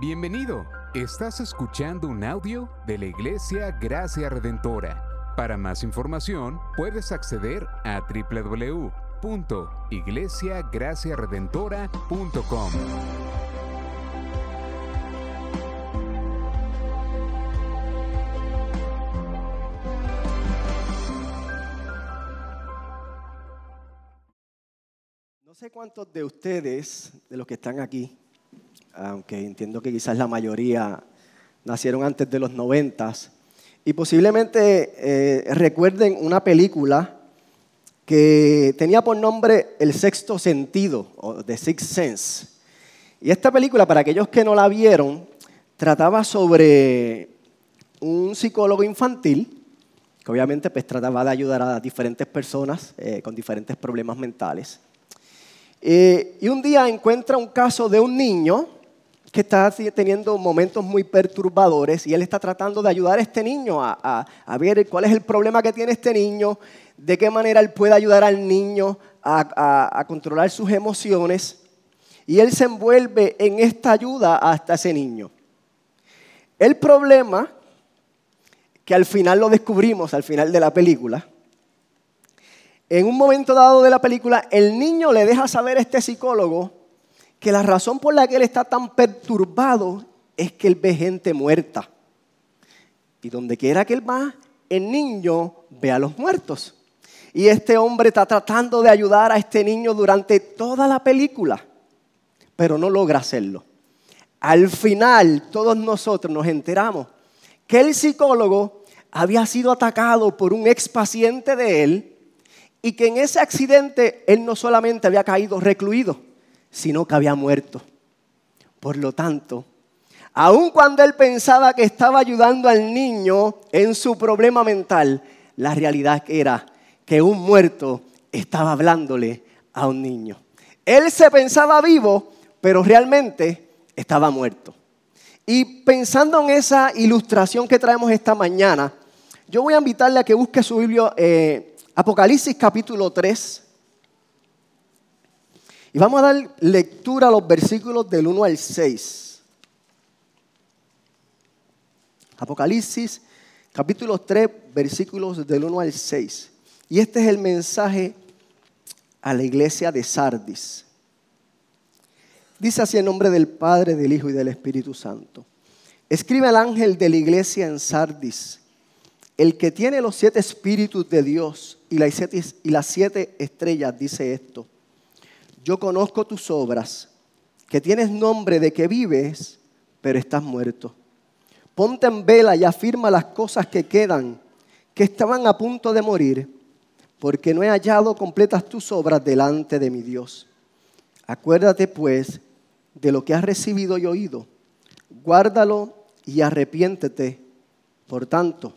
Bienvenido. Estás escuchando un audio de la Iglesia Gracia Redentora. Para más información, puedes acceder a www.iglesiagraciaredentora.com. No sé cuántos de ustedes, de los que están aquí, aunque entiendo que quizás la mayoría nacieron antes de los noventas, y posiblemente eh, recuerden una película que tenía por nombre El Sexto Sentido, o The Sixth Sense. Y esta película, para aquellos que no la vieron, trataba sobre un psicólogo infantil, que obviamente pues, trataba de ayudar a diferentes personas eh, con diferentes problemas mentales. Eh, y un día encuentra un caso de un niño está teniendo momentos muy perturbadores y él está tratando de ayudar a este niño a, ver cuál es el problema que tiene este niño, de qué manera él puede ayudar al niño a, controlar sus emociones. Y él se envuelve en esta ayuda hasta ese niño. El problema, que al final lo descubrimos, al final de la película, en un momento dado de la película, el niño le deja saber a este psicólogo que la razón por la que él está tan perturbado es que él ve gente muerta. Y donde quiera que él va, el niño ve a los muertos. Y este hombre está tratando de ayudar a este niño durante toda la película, pero no logra hacerlo. Al final, todos nosotros nos enteramos que el psicólogo había sido atacado por un ex paciente de él y que en ese accidente él no solamente había caído recluido, sino que había muerto. Por lo tanto, aun cuando él pensaba que estaba ayudando al niño en su problema mental, la realidad era que un muerto estaba hablándole a un niño. Él se pensaba vivo, pero realmente estaba muerto. Y pensando en esa ilustración que traemos esta mañana, yo voy a invitarle a que busque su Biblia eh, Apocalipsis capítulo 3. Y vamos a dar lectura a los versículos del 1 al 6. Apocalipsis capítulo 3, versículos del 1 al 6. Y este es el mensaje a la iglesia de Sardis. Dice así en nombre del Padre, del Hijo y del Espíritu Santo. Escribe al ángel de la iglesia en Sardis el que tiene los siete espíritus de Dios y las siete, y las siete estrellas dice esto. Yo conozco tus obras, que tienes nombre de que vives, pero estás muerto. Ponte en vela y afirma las cosas que quedan, que estaban a punto de morir, porque no he hallado completas tus obras delante de mi Dios. Acuérdate pues de lo que has recibido y oído. Guárdalo y arrepiéntete. Por tanto,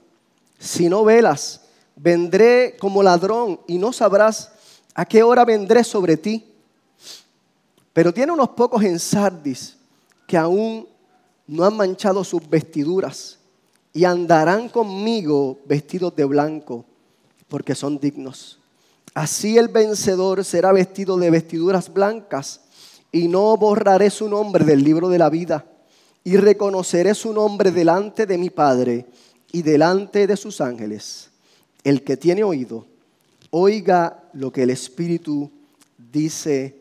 si no velas, vendré como ladrón y no sabrás a qué hora vendré sobre ti. Pero tiene unos pocos en Sardis que aún no han manchado sus vestiduras y andarán conmigo vestidos de blanco porque son dignos. Así el vencedor será vestido de vestiduras blancas y no borraré su nombre del libro de la vida y reconoceré su nombre delante de mi Padre y delante de sus ángeles. El que tiene oído, oiga lo que el Espíritu dice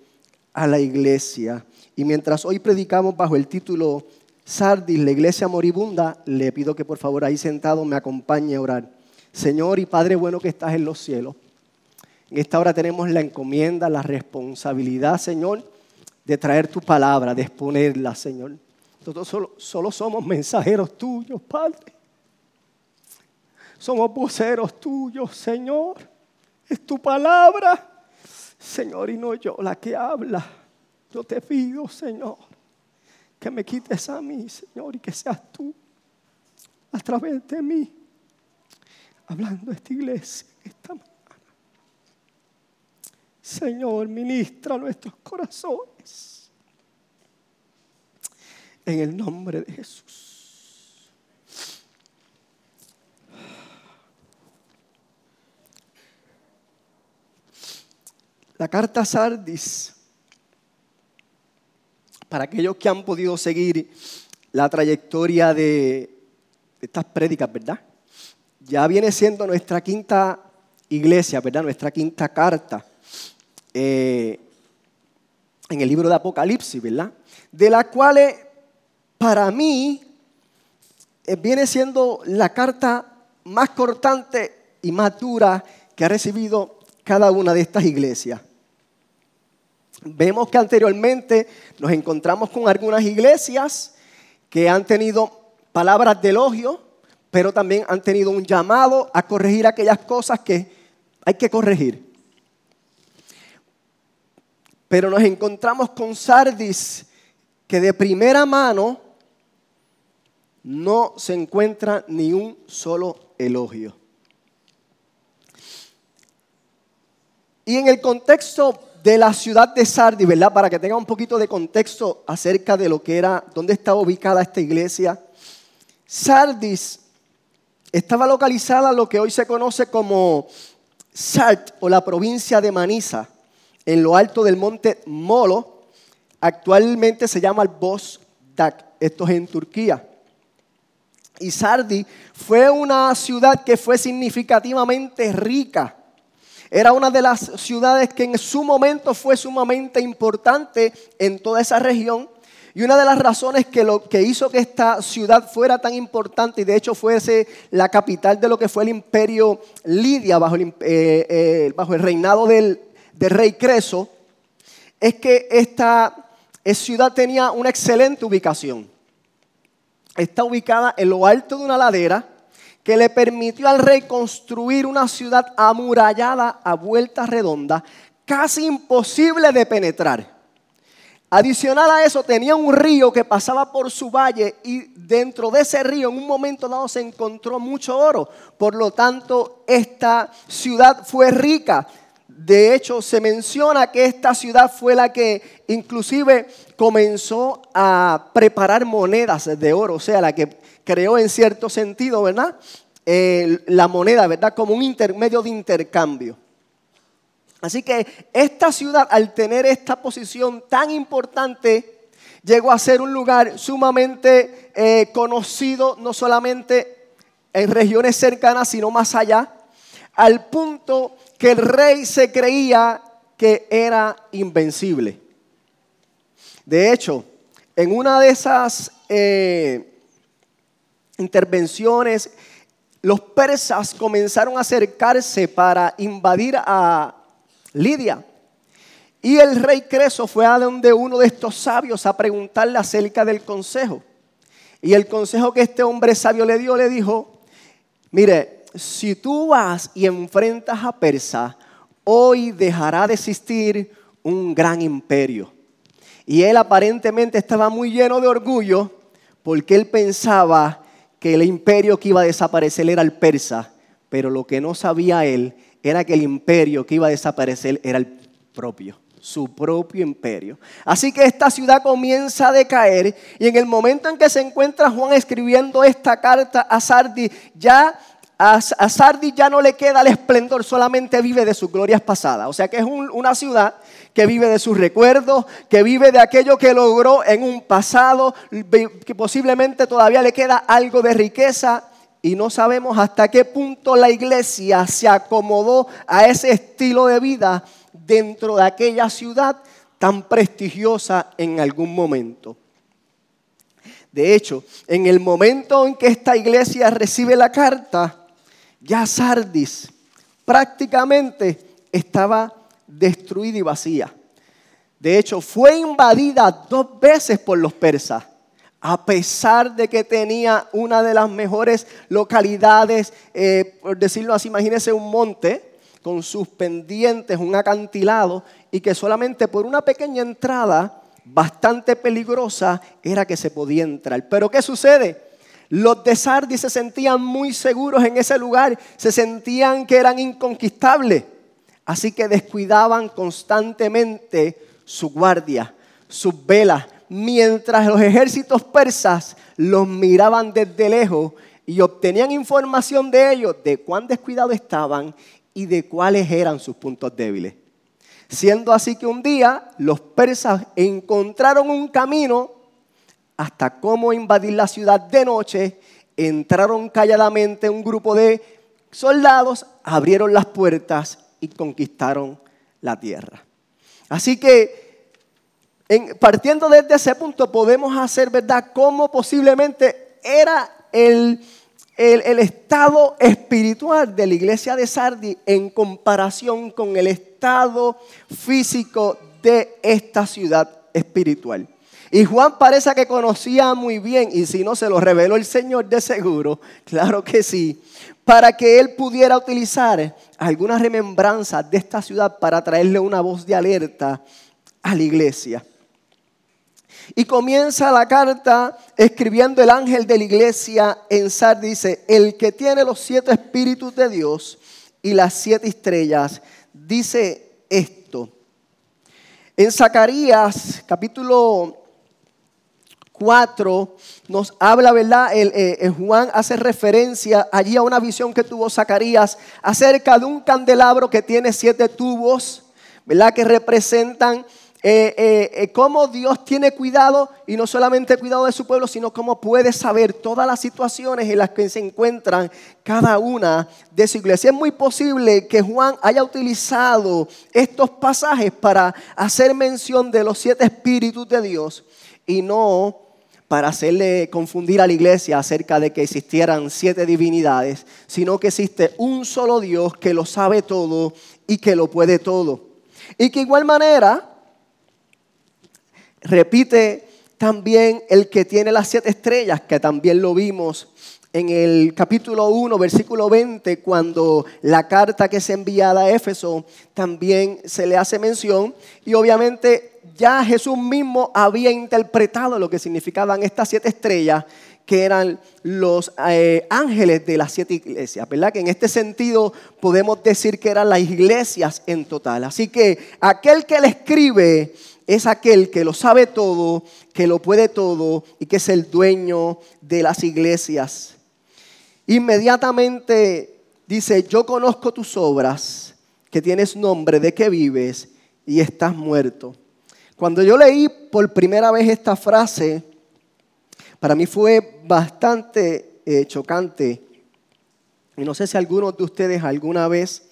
a la iglesia. Y mientras hoy predicamos bajo el título Sardis, la iglesia moribunda, le pido que por favor ahí sentado me acompañe a orar. Señor y Padre bueno que estás en los cielos. En esta hora tenemos la encomienda, la responsabilidad, Señor, de traer tu palabra, de exponerla, Señor. Nosotros solo, solo somos mensajeros tuyos, Padre. Somos voceros tuyos, Señor. Es tu palabra, Señor, y no yo la que habla. Yo te pido, Señor, que me quites a mí, Señor, y que seas tú a través de mí, hablando a esta iglesia esta mañana. Señor, ministra nuestros corazones. En el nombre de Jesús. La carta Sardis, para aquellos que han podido seguir la trayectoria de estas prédicas, ¿verdad? Ya viene siendo nuestra quinta iglesia, ¿verdad? Nuestra quinta carta eh, en el libro de Apocalipsis, ¿verdad? De la cual para mí eh, viene siendo la carta más cortante y más dura que ha recibido cada una de estas iglesias. Vemos que anteriormente nos encontramos con algunas iglesias que han tenido palabras de elogio, pero también han tenido un llamado a corregir aquellas cosas que hay que corregir. Pero nos encontramos con Sardis que de primera mano no se encuentra ni un solo elogio. Y en el contexto de la ciudad de Sardis, ¿verdad? Para que tenga un poquito de contexto acerca de lo que era, dónde estaba ubicada esta iglesia. Sardis estaba localizada en lo que hoy se conoce como Sart o la provincia de Manisa, en lo alto del monte Molo. Actualmente se llama el Bos Dak, esto es en Turquía. Y Sardis fue una ciudad que fue significativamente rica era una de las ciudades que en su momento fue sumamente importante en toda esa región. Y una de las razones que, lo, que hizo que esta ciudad fuera tan importante y de hecho fuese la capital de lo que fue el imperio Lidia bajo el, eh, eh, bajo el reinado del, del, rey Creso, es que esta ciudad tenía una excelente ubicación. Está ubicada en lo alto de una ladera que le permitió al rey construir una ciudad amurallada a vuelta redonda, casi imposible de penetrar. Adicional a eso, tenía un río que pasaba por su valle y dentro de ese río en un momento dado se encontró mucho oro. Por lo tanto, esta ciudad fue rica. De hecho, se menciona que esta ciudad fue la que inclusive comenzó a preparar monedas de oro, o sea, la que creó en cierto sentido, ¿verdad? Eh, la moneda, ¿verdad? Como un intermedio de intercambio. Así que esta ciudad, al tener esta posición tan importante, llegó a ser un lugar sumamente eh, conocido, no solamente en regiones cercanas, sino más allá, al punto que el rey se creía que era invencible. De hecho, en una de esas eh, intervenciones, los persas comenzaron a acercarse para invadir a Lidia. Y el rey Creso fue a donde uno de estos sabios a preguntarle acerca del consejo. Y el consejo que este hombre sabio le dio, le dijo, mire, si tú vas y enfrentas a Persa, hoy dejará de existir un gran imperio. Y él aparentemente estaba muy lleno de orgullo porque él pensaba que el imperio que iba a desaparecer era el persa, pero lo que no sabía él era que el imperio que iba a desaparecer era el propio, su propio imperio. Así que esta ciudad comienza a decaer y en el momento en que se encuentra Juan escribiendo esta carta a Sardi, ya a, Sardi ya no le queda el esplendor, solamente vive de sus glorias pasadas. O sea que es una ciudad que vive de sus recuerdos, que vive de aquello que logró en un pasado, que posiblemente todavía le queda algo de riqueza y no sabemos hasta qué punto la iglesia se acomodó a ese estilo de vida dentro de aquella ciudad tan prestigiosa en algún momento. De hecho, en el momento en que esta iglesia recibe la carta, ya Sardis prácticamente estaba destruida y vacía. De hecho, fue invadida dos veces por los persas, a pesar de que tenía una de las mejores localidades, eh, por decirlo así, imagínense un monte con sus pendientes, un acantilado, y que solamente por una pequeña entrada, bastante peligrosa, era que se podía entrar. Pero ¿qué sucede? Los de Sardis se sentían muy seguros en ese lugar, se sentían que eran inconquistables. Así que descuidaban constantemente su guardia, sus velas, mientras los ejércitos persas los miraban desde lejos y obtenían información de ellos, de cuán descuidados estaban y de cuáles eran sus puntos débiles. Siendo así que un día los persas encontraron un camino hasta cómo invadir la ciudad de noche, entraron calladamente un grupo de soldados, abrieron las puertas y conquistaron la tierra. Así que, partiendo desde ese punto, podemos hacer, ¿verdad?, cómo posiblemente era el, el, estado espiritual de la iglesia de Sardi en comparación con el estado físico de esta ciudad espiritual. Y Juan parece que conocía muy bien, y si no se lo reveló el Señor de seguro, claro que sí, para que él pudiera utilizar alguna remembranza de esta ciudad para traerle una voz de alerta a la iglesia. Y comienza la carta escribiendo el ángel de la iglesia en Sar, dice, el que tiene los siete espíritus de Dios y las siete estrellas, dice esto. En Zacarías capítulo 4 nos habla, ¿verdad? Eh, Juan hace referencia allí a una visión que tuvo Zacarías acerca de un candelabro que tiene siete tubos, ¿verdad? Que representan eh, eh, cómo Dios tiene cuidado y no solamente cuidado de su pueblo, sino cómo puede saber todas las situaciones en las que se encuentran cada una de su iglesia. Es muy posible que Juan haya utilizado estos pasajes para hacer mención de los siete espíritus de Dios y no para hacerle confundir a la iglesia acerca de que existieran siete divinidades, sino que existe un solo Dios que lo sabe todo y que lo puede todo. Y que igual manera repite también el que tiene las siete estrellas, que también lo vimos en el capítulo 1, versículo 20, cuando la carta que se enviada a Éfeso también se le hace mención. Y obviamente ya Jesús mismo había interpretado lo que significaban estas siete estrellas, que eran los eh, ángeles de las siete iglesias, ¿verdad? Que en este sentido podemos decir que eran las iglesias en total. Así que aquel que le escribe es aquel que lo sabe todo, que lo puede todo y que es el dueño de las iglesias. Inmediatamente dice, yo conozco tus obras, que tienes nombre de que vives y estás muerto. Cuando yo leí por primera vez esta frase, para mí fue bastante eh, chocante. Y no sé si algunos de ustedes alguna vez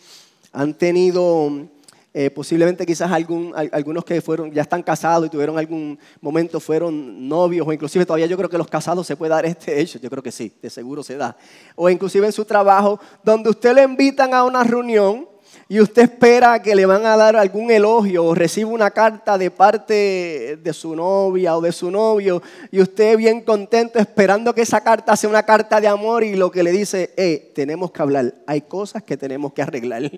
han tenido, eh, posiblemente quizás algún, algunos que fueron, ya están casados y tuvieron algún momento, fueron novios, o inclusive todavía yo creo que los casados se puede dar este hecho, yo creo que sí, de seguro se da. O inclusive en su trabajo, donde usted le invitan a una reunión y usted espera que le van a dar algún elogio o recibe una carta de parte de su novia o de su novio y usted bien contento esperando que esa carta sea una carta de amor y lo que le dice, eh, tenemos que hablar, hay cosas que tenemos que arreglar.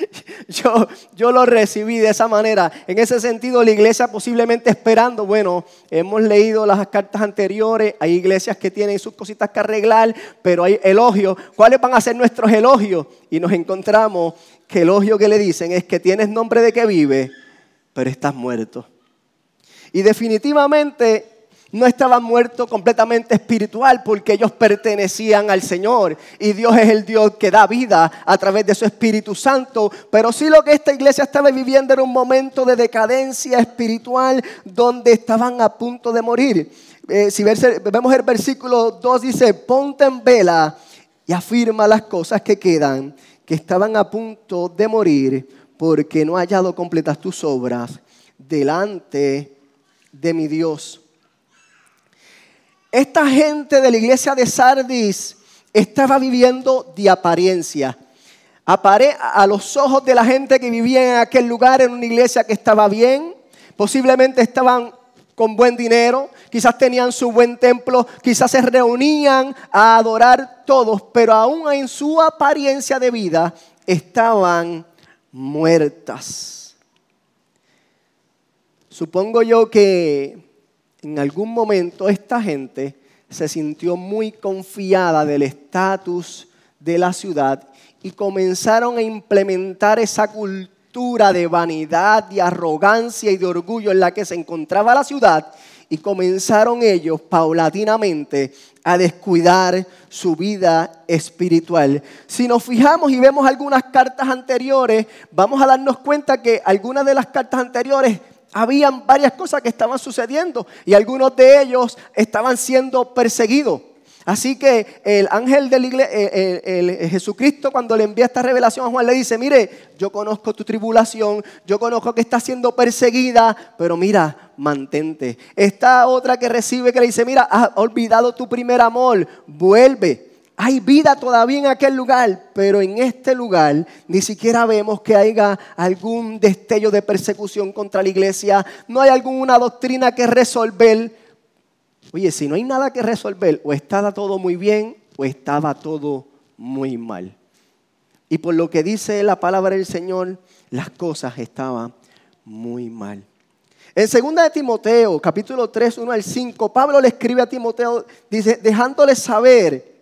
yo, yo lo recibí de esa manera. En ese sentido, la iglesia posiblemente esperando, bueno, hemos leído las cartas anteriores, hay iglesias que tienen sus cositas que arreglar, pero hay elogios. ¿Cuáles van a ser nuestros elogios? Y nos encontramos que el elogio que le dicen es que tienes nombre de que vive, pero estás muerto. Y definitivamente no estaban muertos completamente espiritual porque ellos pertenecían al Señor y Dios es el Dios que da vida a través de su Espíritu Santo, pero sí lo que esta iglesia estaba viviendo era un momento de decadencia espiritual donde estaban a punto de morir. Eh, si vemos el versículo 2 dice, ponte en vela y afirma las cosas que quedan que estaban a punto de morir porque no ha hallado completas tus obras delante de mi Dios. Esta gente de la iglesia de Sardis estaba viviendo de apariencia. A los ojos de la gente que vivía en aquel lugar, en una iglesia que estaba bien, posiblemente estaban con buen dinero, quizás tenían su buen templo, quizás se reunían a adorar todos, pero aún en su apariencia de vida estaban muertas. Supongo yo que en algún momento esta gente se sintió muy confiada del estatus de la ciudad y comenzaron a implementar esa cultura de vanidad, de arrogancia y de orgullo en la que se encontraba la ciudad y comenzaron ellos paulatinamente a descuidar su vida espiritual. Si nos fijamos y vemos algunas cartas anteriores, vamos a darnos cuenta que algunas de las cartas anteriores habían varias cosas que estaban sucediendo y algunos de ellos estaban siendo perseguidos. Así que el ángel de la iglesia, el, Jesucristo cuando le envía esta revelación a Juan le dice, mire, yo conozco tu tribulación, yo conozco que estás siendo perseguida, pero mira, mantente. Esta otra que recibe que le dice, mira, has olvidado tu primer amor, vuelve. Hay vida todavía en aquel lugar, pero en este lugar ni siquiera vemos que haya algún destello de persecución contra la iglesia, no hay alguna doctrina que resolver Oye, si no hay nada que resolver, o estaba todo muy bien o estaba todo muy mal. Y por lo que dice la palabra del Señor, las cosas estaban muy mal. En 2 de Timoteo, capítulo 3, 1 al 5, Pablo le escribe a Timoteo, dice, dejándole saber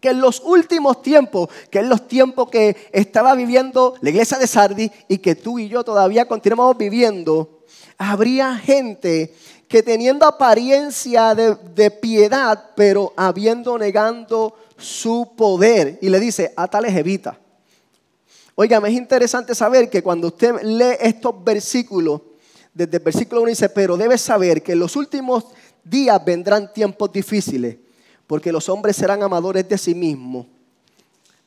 que en los últimos tiempos, que en los tiempos que estaba viviendo la iglesia de Sardi y que tú y yo todavía continuamos viviendo, habría gente que teniendo apariencia de, piedad, pero habiendo negando su poder. Y le dice, a tales evita. Oiga, es interesante saber que cuando usted lee estos versículos, desde el versículo 1 dice, pero debes saber que en los últimos días vendrán tiempos difíciles, porque los hombres serán amadores de sí mismos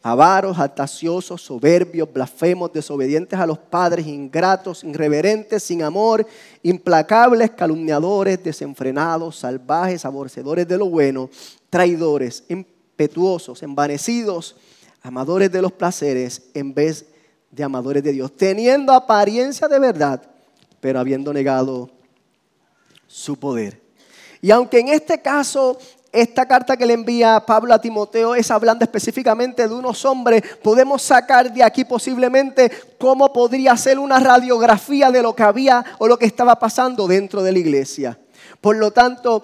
avaros, altaciosos, soberbios, blasfemos, desobedientes a los padres, ingratos, irreverentes, sin amor, implacables, calumniadores, desenfrenados, salvajes, aborrecedores de lo bueno, traidores, impetuosos, envanecidos, amadores de los placeres en vez de amadores de Dios, teniendo apariencia de verdad, pero habiendo negado su poder. Y aunque en este caso esta carta que le envía Pablo a Timoteo es hablando específicamente de unos hombres. Podemos sacar de aquí posiblemente cómo podría ser una radiografía de lo que había o lo que estaba pasando dentro de la iglesia. Por lo tanto,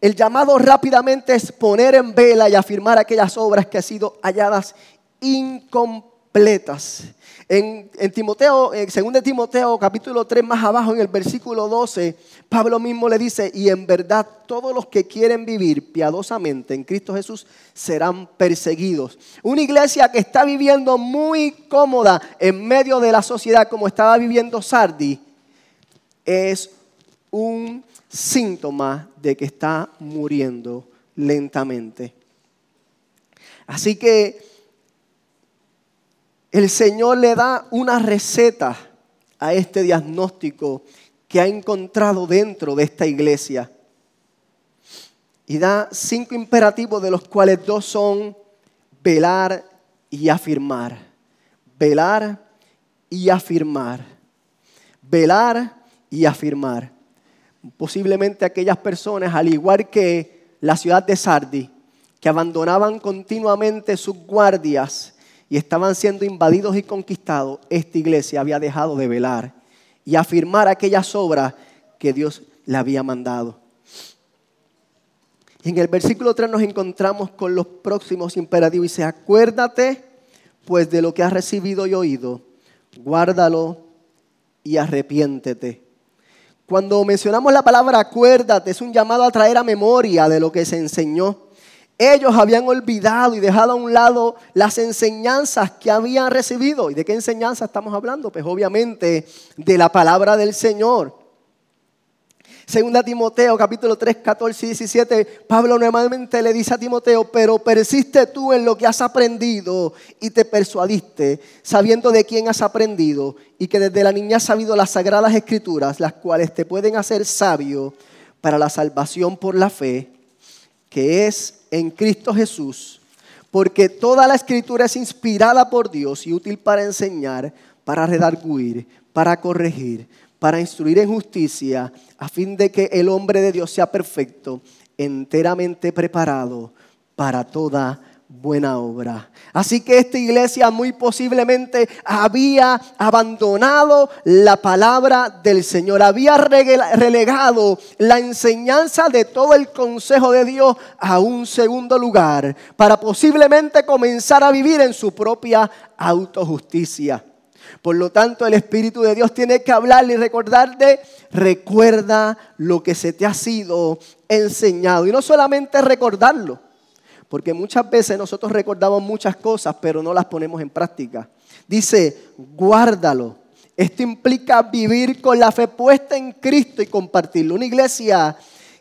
el llamado rápidamente es poner en vela y afirmar aquellas obras que han sido halladas incompletas. En, Timoteo, en 2 Timoteo capítulo 3 más abajo en el versículo 12, Pablo mismo le dice, y en verdad todos los que quieren vivir piadosamente en Cristo Jesús serán perseguidos. Una iglesia que está viviendo muy cómoda en medio de la sociedad como estaba viviendo Sardi, es un síntoma de que está muriendo lentamente. Así que el Señor le da una receta a este diagnóstico que ha encontrado dentro de esta iglesia. Y da cinco imperativos de los cuales dos son velar y afirmar. Velar y afirmar. Velar y afirmar. Posiblemente aquellas personas, al igual que la ciudad de Sardi, que abandonaban continuamente sus guardias y estaban siendo invadidos y conquistados, esta iglesia había dejado de velar y afirmar aquellas obras que Dios le había mandado. En el versículo 3 nos encontramos con los próximos imperativos. Dice, acuérdate pues de lo que has recibido y oído, guárdalo y arrepiéntete. Cuando mencionamos la palabra acuérdate, es un llamado a traer a memoria de lo que se enseñó. Ellos habían olvidado y dejado a un lado las enseñanzas que habían recibido. ¿Y de qué enseñanza estamos hablando? Pues obviamente de la palabra del Señor. Segunda Timoteo capítulo 3, 14 y 17, Pablo nuevamente le dice a Timoteo, pero persiste tú en lo que has aprendido y te persuadiste, sabiendo de quién has aprendido y que desde la niña has sabido las sagradas escrituras, las cuales te pueden hacer sabio para la salvación por la fe, que es en Cristo Jesús, porque toda la escritura es inspirada por Dios y útil para enseñar, para redarguir, para corregir, para instruir en justicia, a fin de que el hombre de Dios sea perfecto, enteramente preparado para toda buena obra. Así que esta iglesia muy posiblemente había abandonado la palabra del Señor, había relegado la enseñanza de todo el consejo de Dios a un segundo lugar para posiblemente comenzar a vivir en su propia autojusticia. Por lo tanto, el Espíritu de Dios tiene que hablarle y recordarte, recuerda lo que se te ha sido enseñado. Y no solamente recordarlo, porque muchas veces nosotros recordamos muchas cosas, pero no las ponemos en práctica. Dice, guárdalo Esto implica vivir con la fe puesta en Cristo y compartirlo. Una iglesia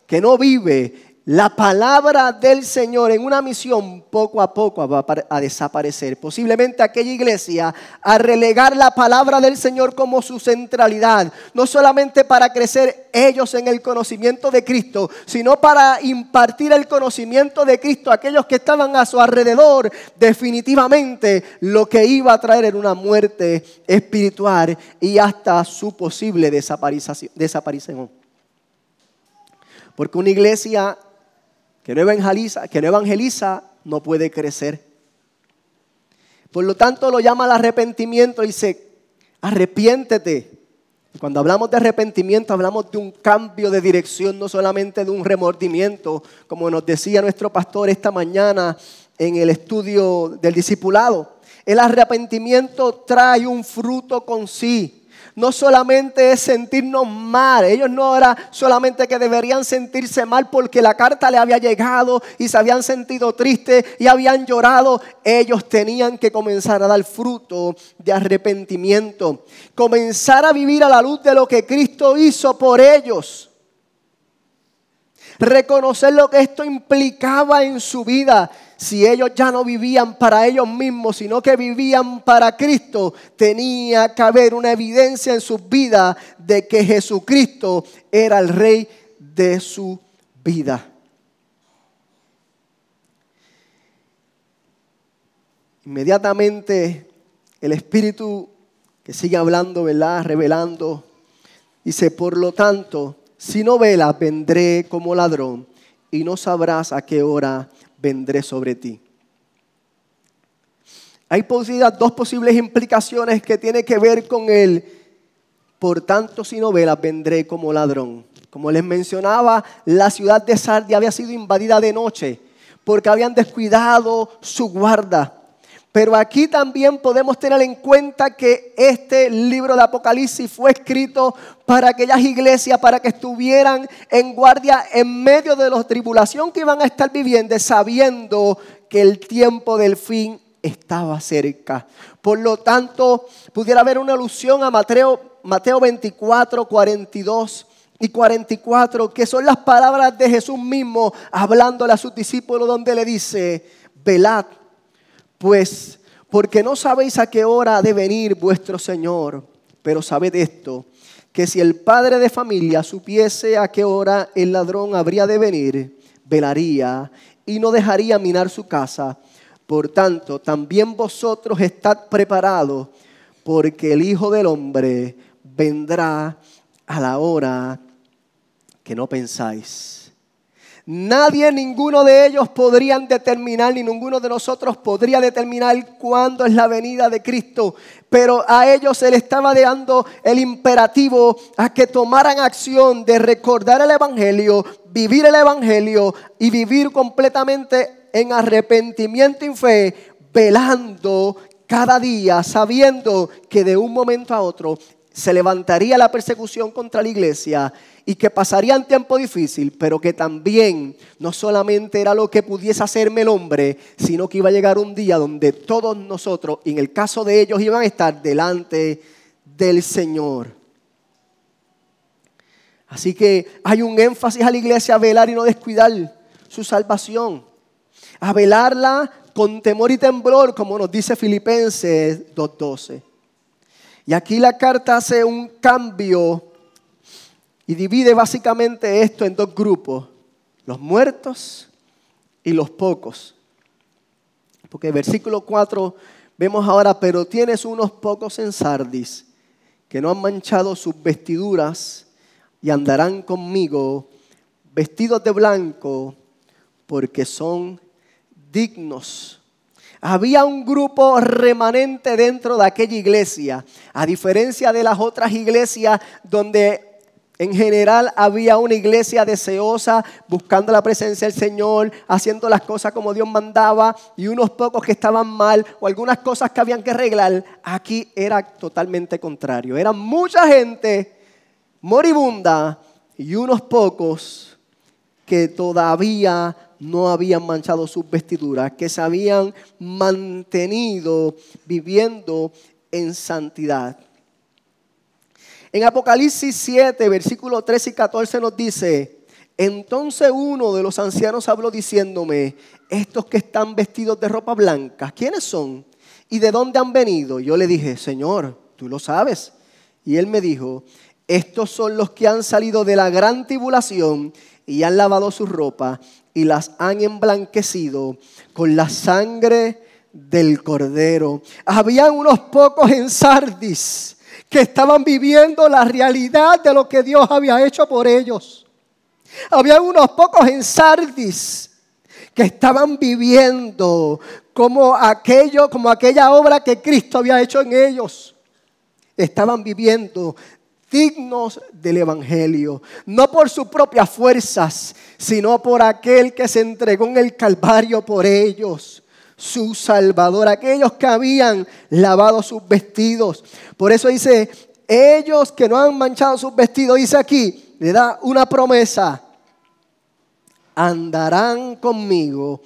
que no vive la palabra del Señor en una misión poco a poco va a desaparecer. Posiblemente aquella iglesia a relegar la palabra del Señor como su centralidad, no solamente para crecer ellos en el conocimiento de Cristo, sino para impartir el conocimiento de Cristo a aquellos que estaban a su alrededor. Definitivamente lo que iba a traer era una muerte espiritual y hasta su posible desaparición. Porque una iglesia que no evangeliza, que no evangeliza no puede crecer. Por lo tanto, lo llama al arrepentimiento y dice, arrepiéntete. Cuando hablamos de arrepentimiento, hablamos de un cambio de dirección, no solamente de un remordimiento, como nos decía nuestro pastor esta mañana en el estudio del discipulado. El arrepentimiento trae un fruto con sí no solamente es sentirnos mal, ellos no era solamente que deberían sentirse mal porque la carta le había llegado y se habían sentido tristes y habían llorado, ellos tenían que comenzar a dar fruto de arrepentimiento, comenzar a vivir a la luz de lo que Cristo hizo por ellos reconocer lo que esto implicaba en su vida. Si ellos ya no vivían para ellos mismos, sino que vivían para Cristo, tenía que haber una evidencia en sus vidas de que Jesucristo era el rey de su vida. Inmediatamente el Espíritu que sigue hablando, ¿verdad? Revelando, dice, por lo tanto, si no velas, vendré como ladrón y no sabrás a qué hora vendré sobre ti. Hay dos posibles implicaciones que tienen que ver con él. Por tanto, si no velas, vendré como ladrón. Como les mencionaba, la ciudad de Sardia había sido invadida de noche porque habían descuidado su guarda. Pero aquí también podemos tener en cuenta que este libro de Apocalipsis fue escrito para aquellas iglesias, para que estuvieran en guardia en medio de la tribulación que iban a estar viviendo, sabiendo que el tiempo del fin estaba cerca. Por lo tanto, pudiera haber una alusión a Mateo, Mateo 24, 42 y 44, que son las palabras de Jesús mismo hablándole a sus discípulos, donde le dice, velad pues porque no sabéis a qué hora ha de venir vuestro Señor, pero sabed esto, que si el padre de familia supiese a qué hora el ladrón habría de venir, velaría y no dejaría minar su casa. Por tanto, también vosotros estad preparados, porque el Hijo del Hombre vendrá a la hora que no pensáis. Nadie, ninguno de ellos podrían determinar, ni ninguno de nosotros podría determinar cuándo es la venida de Cristo. Pero a ellos se les estaba dando el imperativo a que tomaran acción de recordar el Evangelio, vivir el Evangelio y vivir completamente en arrepentimiento y fe, velando cada día, sabiendo que de un momento a otro se levantaría la persecución contra la iglesia y que pasarían tiempo difícil, pero que también no solamente era lo que pudiese hacerme el hombre, sino que iba a llegar un día donde todos nosotros, en el caso de ellos, iban a estar delante del Señor. Así que hay un énfasis a la iglesia a velar y no descuidar su salvación, a velarla con temor y temblor, como nos dice Filipenses 2.12. Y aquí la carta hace un cambio y divide básicamente esto en dos grupos, los muertos y los pocos. Porque en versículo 4 vemos ahora, pero tienes unos pocos en Sardis que no han manchado sus vestiduras y andarán conmigo vestidos de blanco porque son dignos. Había un grupo remanente dentro de aquella iglesia, a diferencia de las otras iglesias donde en general había una iglesia deseosa, buscando la presencia del Señor, haciendo las cosas como Dios mandaba, y unos pocos que estaban mal o algunas cosas que habían que arreglar. Aquí era totalmente contrario. Era mucha gente moribunda y unos pocos que todavía no habían manchado sus vestiduras, que se habían mantenido viviendo en santidad. En Apocalipsis 7, versículos 13 y 14 nos dice, entonces uno de los ancianos habló diciéndome, estos que están vestidos de ropa blanca, ¿quiénes son? ¿Y de dónde han venido? Yo le dije, Señor, tú lo sabes. Y él me dijo, estos son los que han salido de la gran tribulación y han lavado su ropa y las han emblanquecido con la sangre del cordero. Había unos pocos en Sardis que estaban viviendo la realidad de lo que Dios había hecho por ellos. Había unos pocos en Sardis que estaban viviendo como aquello, como aquella obra que Cristo había hecho en ellos. Estaban viviendo dignos del Evangelio, no por sus propias fuerzas, sino por aquel que se entregó en el Calvario por ellos, su Salvador, aquellos que habían lavado sus vestidos. Por eso dice, ellos que no han manchado sus vestidos, dice aquí, le da una promesa, andarán conmigo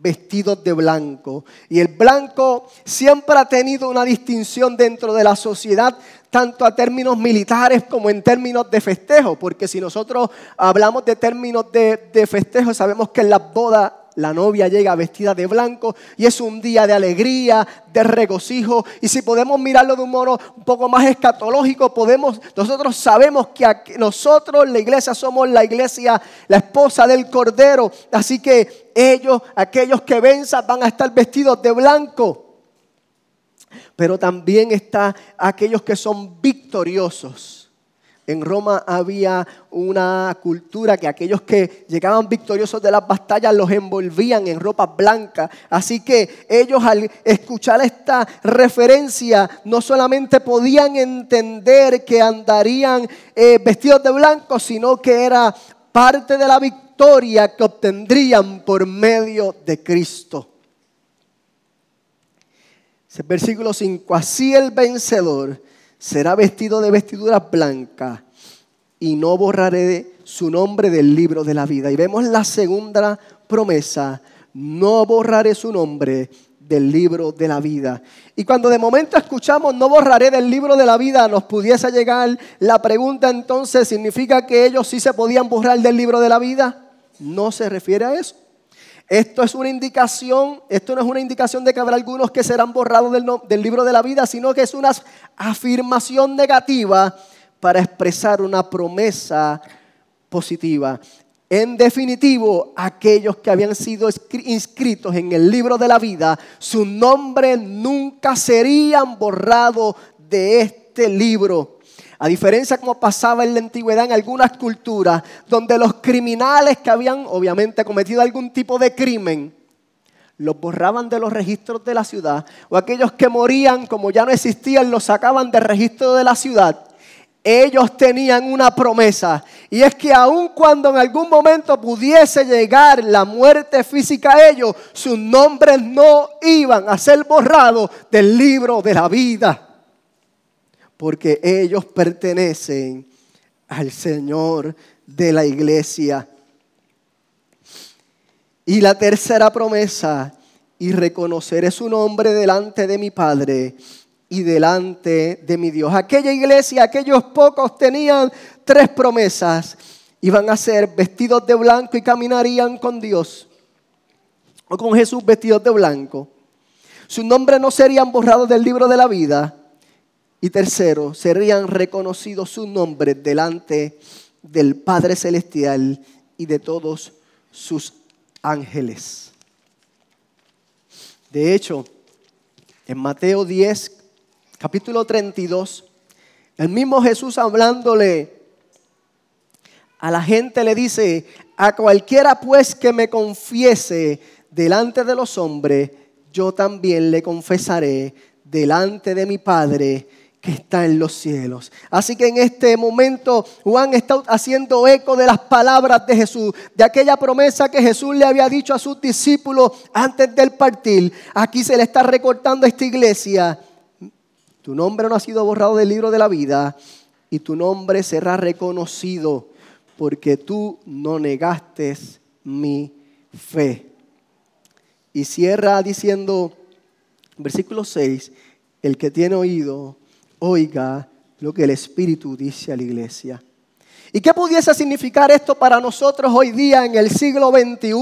vestidos de blanco. Y el blanco siempre ha tenido una distinción dentro de la sociedad, tanto a términos militares como en términos de festejo, porque si nosotros hablamos de términos de, de festejo, sabemos que en las bodas la novia llega vestida de blanco y es un día de alegría, de regocijo. Y si podemos mirarlo de un modo un poco más escatológico, podemos, nosotros sabemos que nosotros, la iglesia, somos la iglesia, la esposa del Cordero. Así que ellos, aquellos que venzan, van a estar vestidos de blanco. Pero también está aquellos que son victoriosos en Roma había una cultura que aquellos que llegaban victoriosos de las batallas los envolvían en ropa blanca. Así que ellos al escuchar esta referencia no solamente podían entender que andarían eh, vestidos de blanco, sino que era parte de la victoria que obtendrían por medio de Cristo. Versículo 5, así el vencedor será vestido de vestiduras blancas y no borraré su nombre del libro de la vida. Y vemos la segunda promesa, no borraré su nombre del libro de la vida. Y cuando de momento escuchamos no borraré del libro de la vida, nos pudiese llegar la pregunta entonces, ¿significa que ellos sí se podían borrar del libro de la vida? No se refiere a eso. Esto es una indicación, esto no es una indicación de que habrá algunos que serán borrados del, libro de la vida, sino que es una afirmación negativa para expresar una promesa positiva. En definitivo, aquellos que habían sido inscritos en el libro de la vida, su nombre nunca serían borrados de este libro. A diferencia como pasaba en la antigüedad en algunas culturas, donde los criminales que habían obviamente cometido algún tipo de crimen, los borraban de los registros de la ciudad, o aquellos que morían como ya no existían, los sacaban del registro de la ciudad. Ellos tenían una promesa y es que aun cuando en algún momento pudiese llegar la muerte física a ellos, sus nombres no iban a ser borrados del libro de la vida porque ellos pertenecen al Señor de la iglesia. Y la tercera promesa, y reconoceré su nombre delante de mi Padre y delante de mi Dios. Aquella iglesia, aquellos pocos tenían tres promesas. Iban a ser vestidos de blanco y caminarían con Dios. O con Jesús vestidos de blanco. Sus nombres no serían borrados del libro de la vida y tercero, serían reconocidos sus nombres delante del Padre Celestial y de todos sus ángeles. De hecho, en Mateo 10, capítulo 32, el mismo Jesús hablándole a la gente le dice, a cualquiera pues que me confiese delante de los hombres, yo también le confesaré delante de mi Padre está en los cielos. Así que en este momento Juan está haciendo eco de las palabras de Jesús, de aquella promesa que Jesús le había dicho a sus discípulos antes del partir. Aquí se le está recortando a esta iglesia. Tu nombre no ha sido borrado del libro de la vida y tu nombre será reconocido porque tú no negaste mi fe. Y cierra diciendo, versículo 6, el que tiene oído, oiga lo que el Espíritu dice a la iglesia. ¿Y qué pudiese significar esto para nosotros hoy día en el siglo XXI?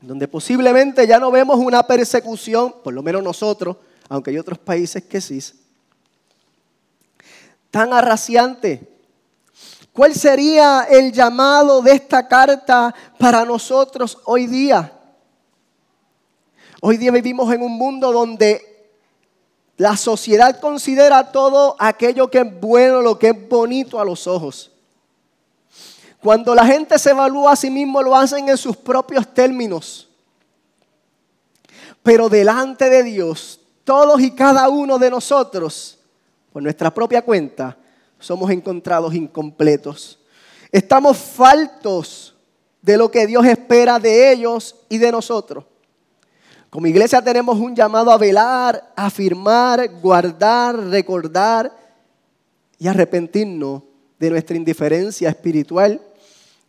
Donde posiblemente ya no vemos una persecución, por lo menos nosotros, aunque hay otros países que sí, tan arraciante. ¿Cuál sería el llamado de esta carta para nosotros hoy día? Hoy día vivimos en un mundo donde la sociedad considera todo aquello que es bueno, lo que es bonito a los ojos. Cuando la gente se evalúa a sí mismo, lo hacen en sus propios términos. Pero delante de Dios, todos y cada uno de nosotros, por nuestra propia cuenta, somos encontrados incompletos. Estamos faltos de lo que Dios espera de ellos y de nosotros. Como iglesia tenemos un llamado a velar, afirmar, guardar, recordar y arrepentirnos de nuestra indiferencia espiritual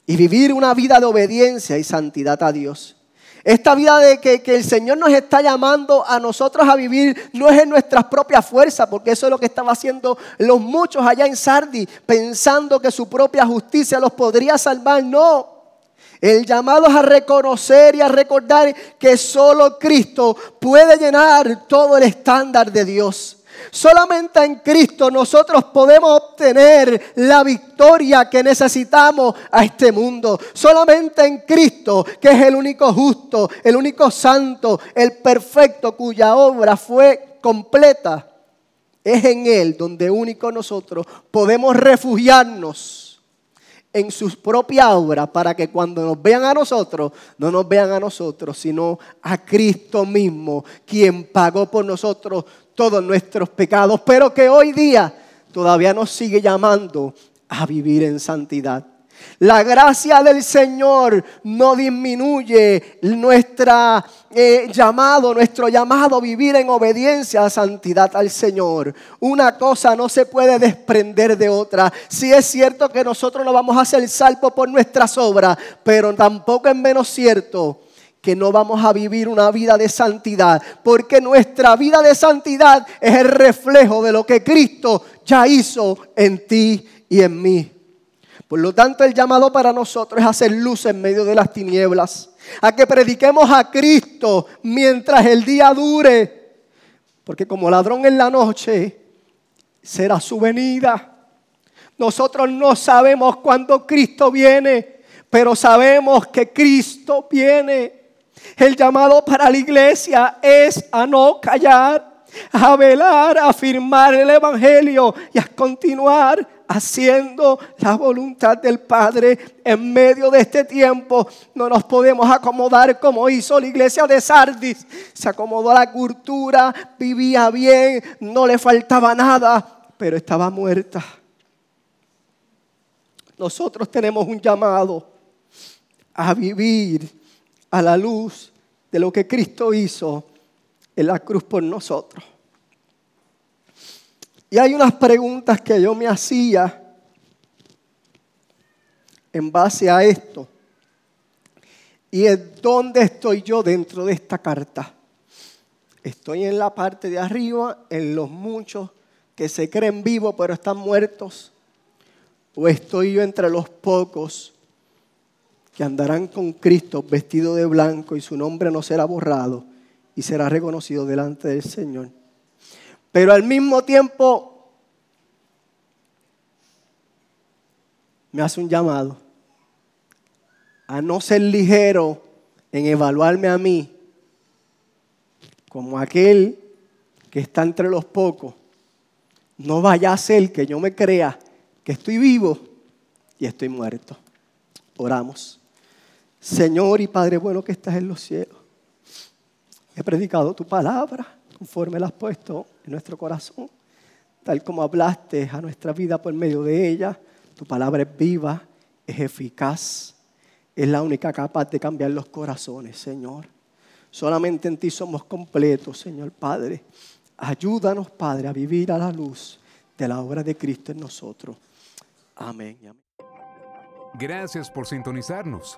y vivir una vida de obediencia y santidad a Dios. Esta vida de que, que, el Señor nos está llamando a nosotros a vivir no es en nuestras propias fuerzas, porque eso es lo que estaban haciendo los muchos allá en Sardi, pensando que su propia justicia los podría salvar. No, el llamado es a reconocer y a recordar que solo Cristo puede llenar todo el estándar de Dios. Solamente en Cristo nosotros podemos obtener la victoria que necesitamos a este mundo. Solamente en Cristo, que es el único justo, el único santo, el perfecto, cuya obra fue completa. Es en Él donde único nosotros podemos refugiarnos en su propia obra para que cuando nos vean a nosotros, no nos vean a nosotros, sino a Cristo mismo, quien pagó por nosotros todos nuestros pecados, pero que hoy día todavía nos sigue llamando a vivir en santidad. La gracia del Señor no disminuye nuestra eh, llamado, nuestro llamado a vivir en obediencia a santidad al Señor. Una cosa no se puede desprender de otra. Si es cierto que nosotros no vamos a hacer salvo por nuestras obras, pero tampoco es menos cierto que no vamos a vivir una vida de santidad, porque nuestra vida de santidad es el reflejo de lo que Cristo ya hizo en ti y en mí. Por lo tanto, el llamado para nosotros es hacer luz en medio de las tinieblas, a que prediquemos a Cristo mientras el día dure, porque como ladrón en la noche será su venida. Nosotros no sabemos cuándo Cristo viene, pero sabemos que Cristo viene. El llamado para la iglesia es a no callar, a velar, a afirmar el Evangelio y a continuar haciendo la voluntad del Padre en medio de este tiempo. No nos podemos acomodar como hizo la iglesia de Sardis. Se acomodó a la cultura, vivía bien, no le faltaba nada, pero estaba muerta. Nosotros tenemos un llamado a vivir a la luz de lo que Cristo hizo en la cruz por nosotros. Y hay unas preguntas que yo me hacía en base a esto. Y es dónde estoy yo dentro de esta carta. Estoy en la parte de arriba, en los muchos que se creen vivos pero están muertos. O estoy yo entre los pocos que andarán con Cristo vestido de blanco y su nombre no será borrado y será reconocido delante del Señor. Pero al mismo tiempo me hace un llamado a no ser ligero en evaluarme a mí como aquel que está entre los pocos. No vaya a ser que yo me crea que estoy vivo y estoy muerto. Oramos. Señor y Padre bueno que estás en los cielos. He predicado tu palabra conforme la has puesto en nuestro corazón, tal como hablaste a nuestra vida por medio de ella. Tu palabra es viva, es eficaz, es la única capaz de cambiar los corazones, Señor. Solamente en ti somos completos, Señor Padre. Ayúdanos, Padre, a vivir a la luz de la obra de Cristo en nosotros. Amén. Gracias por sintonizarnos.